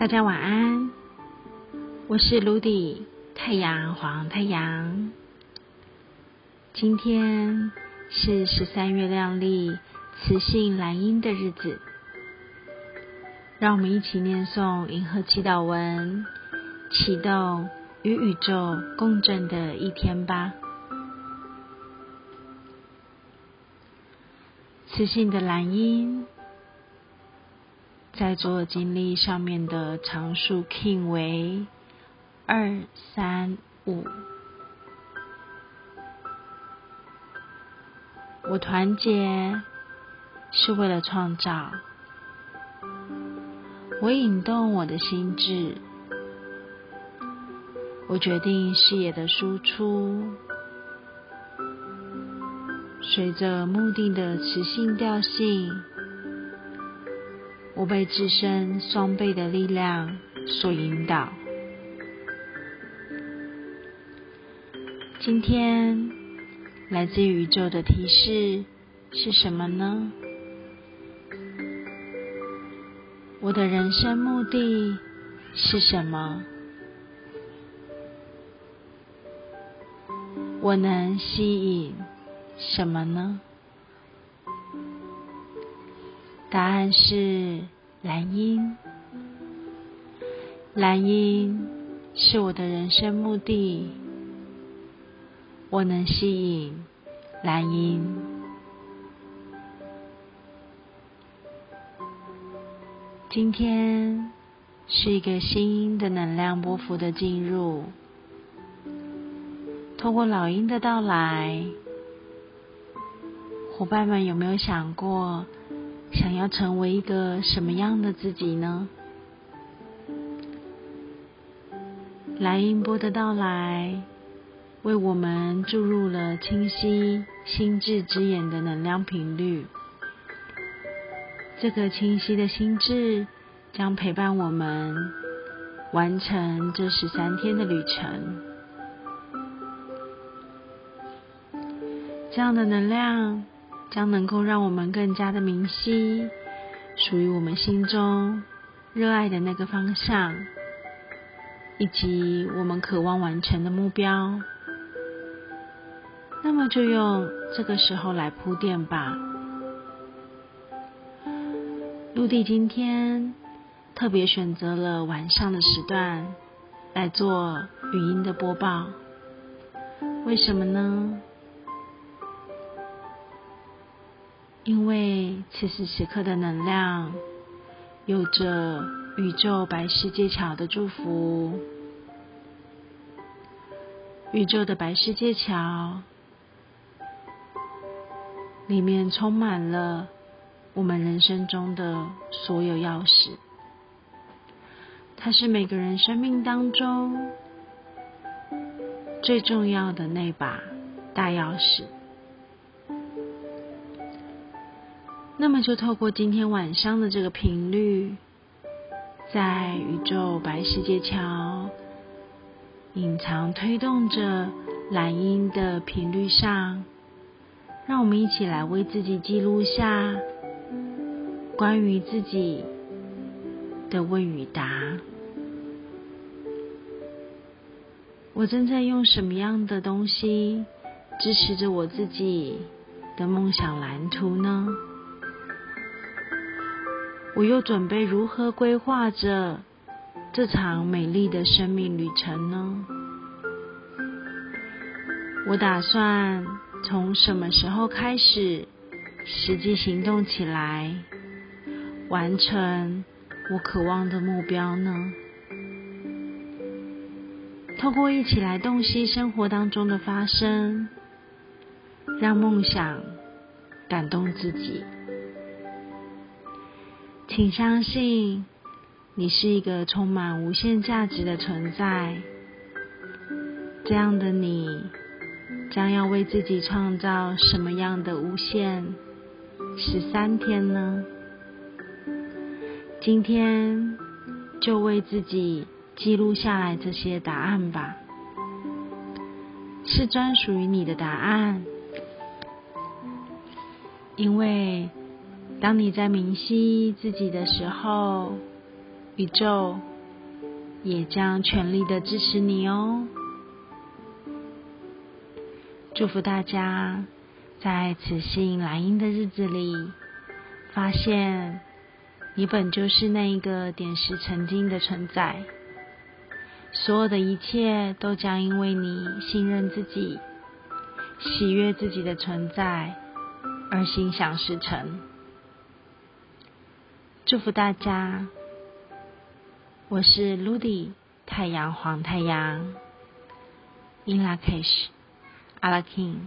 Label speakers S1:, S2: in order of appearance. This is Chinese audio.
S1: 大家晚安，我是卢迪太阳黄太阳。今天是十三月亮丽雌性蓝鹰的日子，让我们一起念诵银河祈祷文，启动与宇宙共振的一天吧。雌性的蓝鹰。在左耳经历上面的常数 king 为二三五。我团结是为了创造，我引动我的心智，我决定视野的输出，随着目的的磁性调性。我被自身双倍的力量所引导。今天来自宇宙的提示是什么呢？我的人生目的是什么？我能吸引什么呢？答案是蓝鹰。蓝鹰是我的人生目的，我能吸引蓝鹰。今天是一个新的能量波幅的进入，通过老鹰的到来，伙伴们有没有想过？想要成为一个什么样的自己呢？蓝音波的到来，为我们注入了清晰心智之眼的能量频率。这个清晰的心智将陪伴我们完成这十三天的旅程。这样的能量。将能够让我们更加的明晰属于我们心中热爱的那个方向，以及我们渴望完成的目标。那么就用这个时候来铺垫吧。陆地今天特别选择了晚上的时段来做语音的播报，为什么呢？因为此时此刻的能量有着宇宙白世界桥的祝福，宇宙的白世界桥里面充满了我们人生中的所有钥匙，它是每个人生命当中最重要的那把大钥匙。那么就透过今天晚上的这个频率，在宇宙白世界桥隐藏推动着蓝音的频率上，让我们一起来为自己记录下关于自己的问与答。我正在用什么样的东西支持着我自己的梦想蓝图呢？我又准备如何规划着这场美丽的生命旅程呢？我打算从什么时候开始实际行动起来，完成我渴望的目标呢？透过一起来洞悉生活当中的发生，让梦想感动自己。请相信，你是一个充满无限价值的存在。这样的你，将要为自己创造什么样的无限十三天呢？今天就为自己记录下来这些答案吧，是专属于你的答案，因为。当你在明晰自己的时候，宇宙也将全力的支持你哦。祝福大家在此性来音的日子里，发现你本就是那一个点石成金的存在，所有的一切都将因为你信任自己、喜悦自己的存在而心想事成。祝福大家，我是 Ludy 太阳黄太阳，In Lakesh，阿拉 King。